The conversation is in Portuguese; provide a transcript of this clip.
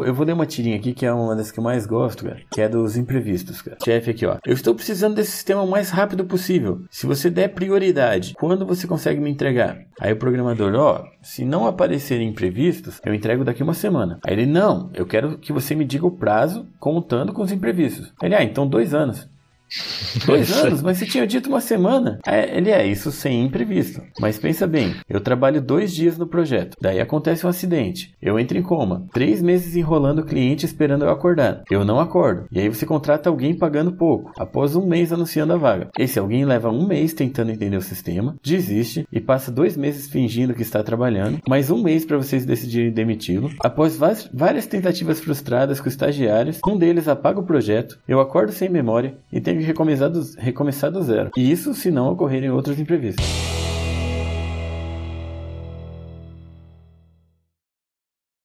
vou, eu vou ler uma tirinha aqui que é uma das que eu mais gosto, cara, que é dos imprevistos, cara. Chefe aqui, ó. Eu estou precisando desse sistema o mais rápido possível. Se você der prioridade, quando você consegue me entregar? Aí o programador, ó, se não aparecerem imprevistos, eu entrego daqui uma semana. Aí ele, não, eu quero que você me diga o prazo contando com os imprevistos. Ele, ah, então dois anos. Dois anos? Mas você tinha dito uma semana. É, ele é, isso sem imprevisto. Mas pensa bem, eu trabalho dois dias no projeto. Daí acontece um acidente. Eu entro em coma. Três meses enrolando o cliente esperando eu acordar. Eu não acordo. E aí você contrata alguém pagando pouco. Após um mês anunciando a vaga. Esse alguém leva um mês tentando entender o sistema, desiste e passa dois meses fingindo que está trabalhando. Mais um mês para vocês decidirem demiti-lo. Após várias tentativas frustradas com estagiários, um deles apaga o projeto. Eu acordo sem memória e tenho recomeçar do, recomeçar do zero. E isso se não ocorrerem outros imprevistos.